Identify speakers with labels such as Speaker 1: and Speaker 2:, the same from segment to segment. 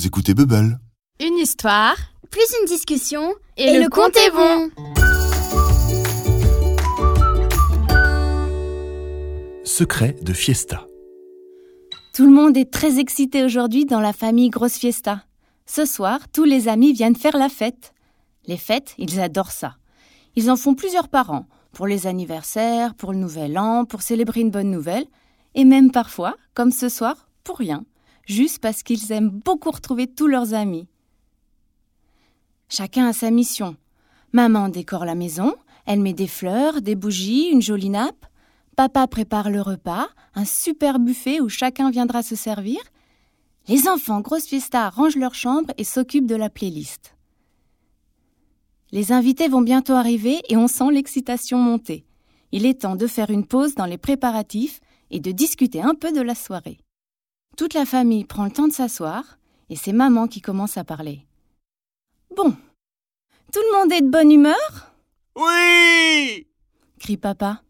Speaker 1: vous écoutez Bubble.
Speaker 2: Une histoire
Speaker 3: plus une discussion
Speaker 2: et, le, compte est bon.
Speaker 1: Secret de Fiesta.
Speaker 4: Tout le monde est très excité aujourd'hui dans la famille Grosse Fiesta. Ce soir, tous les amis viennent faire la fête. Les fêtes, ils adorent ça. Ils en font plusieurs par an, pour les anniversaires, pour le nouvel an, pour célébrer une bonne nouvelle, et même parfois, comme ce soir, pour rien, juste parce qu'ils aiment beaucoup retrouver tous leurs amis. Chacun a sa mission. Maman décore la maison, elle met des fleurs, des bougies, une jolie nappe. Papa prépare le repas, un super buffet où chacun viendra se servir. Les enfants, grosse fiesta, rangent leur chambre et s'occupent de la playlist. Les invités vont bientôt arriver et on sent l'excitation monter. Il est temps de faire une pause dans les préparatifs et de discuter un peu de la soirée. Toute la famille prend le temps de s'asseoir et c'est maman qui commence à parler. Bon. Tout le monde est de bonne humeur?
Speaker 5: Oui
Speaker 4: crie papa.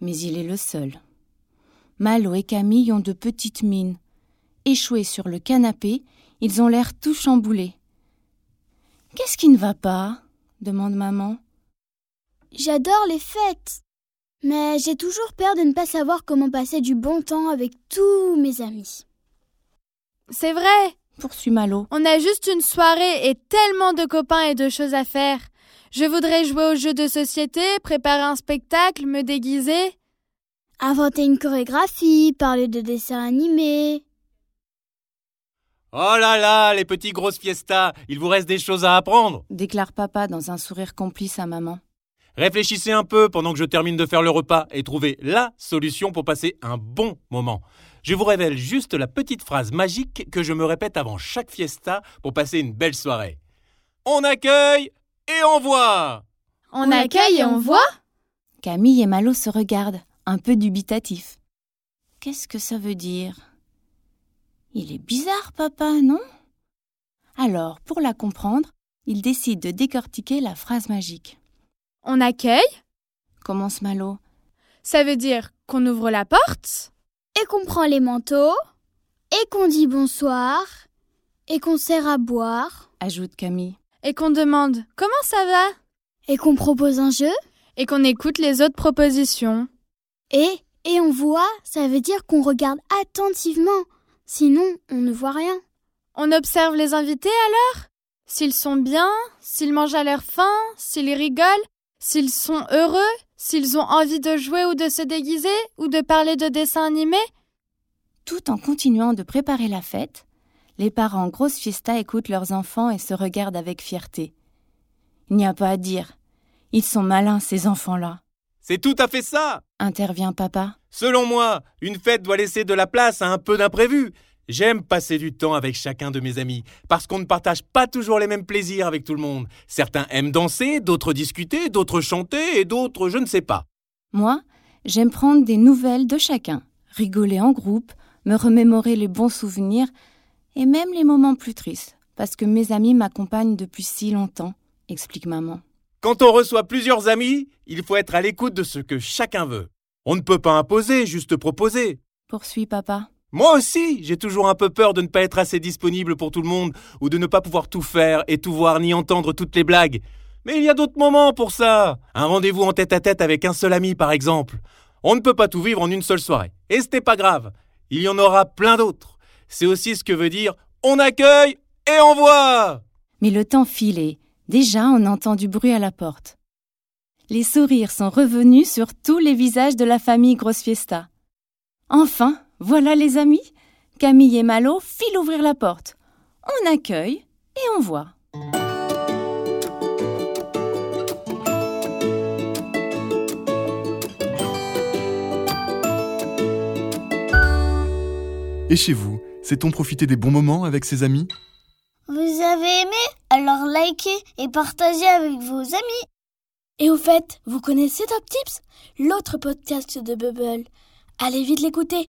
Speaker 4: Mais il est le seul. Malo et Camille ont de petites mines. Échoués sur le canapé, ils ont l'air tout chamboulés. Qu'est-ce qui ne va pas? demande maman.
Speaker 3: J'adore les fêtes, mais j'ai toujours peur de ne pas savoir comment passer du bon temps avec tous mes amis.
Speaker 2: C'est vrai,
Speaker 4: poursuit Malo.
Speaker 2: On a juste une soirée et tellement de copains et de choses à faire. Je voudrais jouer aux jeux de société, préparer un spectacle, me déguiser.
Speaker 3: Inventer une chorégraphie, parler de dessins animés.
Speaker 5: Oh là là, les petits grosses fiestas, il vous reste des choses à apprendre,
Speaker 4: déclare papa dans un sourire complice à maman.
Speaker 5: Réfléchissez un peu pendant que je termine de faire le repas et trouvez la solution pour passer un bon moment. Je vous révèle juste la petite phrase magique que je me répète avant chaque fiesta pour passer une belle soirée. On accueille et on voit
Speaker 2: On accueille et on voit
Speaker 4: Camille et Malo se regardent, un peu dubitatifs. Qu'est-ce que ça veut dire? Il est bizarre, papa, non? Alors, pour la comprendre, ils décident de décortiquer la phrase magique.
Speaker 2: On accueille
Speaker 4: commence Malo.
Speaker 2: Ça veut dire qu'on ouvre la porte
Speaker 3: Et qu'on prend les manteaux Et qu'on dit bonsoir Et qu'on sert à boire
Speaker 4: ajoute Camille.
Speaker 2: Et qu'on demande comment ça va?
Speaker 3: Et qu'on propose un jeu
Speaker 2: Et qu'on écoute les autres propositions.
Speaker 3: Et et on voit, ça veut dire qu'on regarde attentivement. Sinon, on ne voit rien.
Speaker 2: On observe les invités alors? S'ils sont bien, s'ils mangent à leur faim, s'ils rigolent, s'ils sont heureux, s'ils ont envie de jouer ou de se déguiser, ou de parler de dessins animés?
Speaker 4: Tout en continuant de préparer la fête, les parents grosse fiesta écoutent leurs enfants et se regardent avec fierté. Il n'y a pas à dire. Ils sont malins, ces enfants-là.
Speaker 5: C'est tout à fait ça
Speaker 4: intervient papa.
Speaker 5: Selon moi, une fête doit laisser de la place à un peu d'imprévu. J'aime passer du temps avec chacun de mes amis, parce qu'on ne partage pas toujours les mêmes plaisirs avec tout le monde. Certains aiment danser, d'autres discuter, d'autres chanter, et d'autres je ne sais pas.
Speaker 4: Moi, j'aime prendre des nouvelles de chacun, rigoler en groupe, me remémorer les bons souvenirs, et même les moments plus tristes, parce que mes amis m'accompagnent depuis si longtemps, explique maman.
Speaker 5: Quand on reçoit plusieurs amis, il faut être à l'écoute de ce que chacun veut. On ne peut pas imposer, juste proposer.
Speaker 4: Poursuit papa.
Speaker 5: Moi aussi, j'ai toujours un peu peur de ne pas être assez disponible pour tout le monde, ou de ne pas pouvoir tout faire et tout voir ni entendre toutes les blagues. Mais il y a d'autres moments pour ça. Un rendez-vous en tête à tête avec un seul ami, par exemple. On ne peut pas tout vivre en une seule soirée. Et ce n'est pas grave. Il y en aura plein d'autres. C'est aussi ce que veut dire on accueille et on voit.
Speaker 4: Mais le temps filait. Déjà, on entend du bruit à la porte. Les sourires sont revenus sur tous les visages de la famille Grosse Fiesta. Enfin, voilà les amis, Camille et Malo filent ouvrir la porte. On accueille et on voit.
Speaker 1: Et chez vous, sait-on profiter des bons moments avec ses amis?
Speaker 6: Vous avez aimé? Alors likez et partagez avec vos amis.
Speaker 7: Et au fait, vous connaissez Top Tips? L'autre podcast de Bubble. Allez vite l'écouter